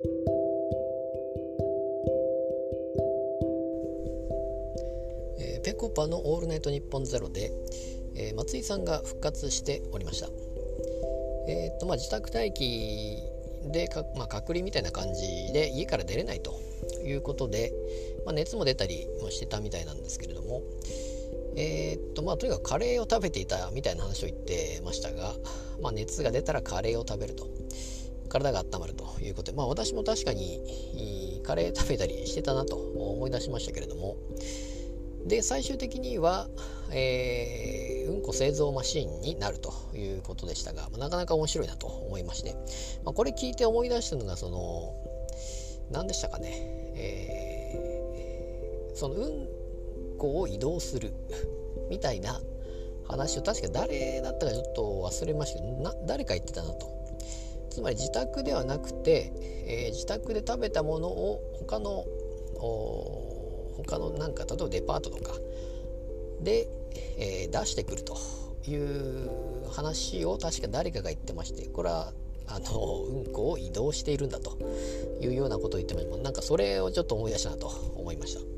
えー、ペコパの「オールナイトニッポンゼロで、えー、松井さんが復活しておりました。えー、っとまあ、自宅待機でか、まあ、隔離みたいな感じで家から出れないということで、まあ、熱も出たりもしてたみたいなんですけれども、えー、っとまあとにかくカレーを食べていたみたいな話を言ってましたが、まあ、熱が出たらカレーを食べると体が温まるということ。でまあ私も確かにカレー食べたりしてたなと思い出しましたけれども。で最終的には、えー、うんこ製造マシンになるということでしたが、まあ、なかなか面白いなと思いまして、まあ、これ聞いて思い出したのがその何でしたかね、えー、そのうんこを移動するみたいな話を確か誰だったかちょっと忘れましたけど誰か言ってたなと。つまり自宅ではなくて、えー、自宅で食べたものを他の他のなんか例えばデパートとかで、えー、出してくるという話を確か誰かが言ってましてこれはあのうんこを移動しているんだというようなことを言ってました。なんかそれをちょっと思い出したなと思いました。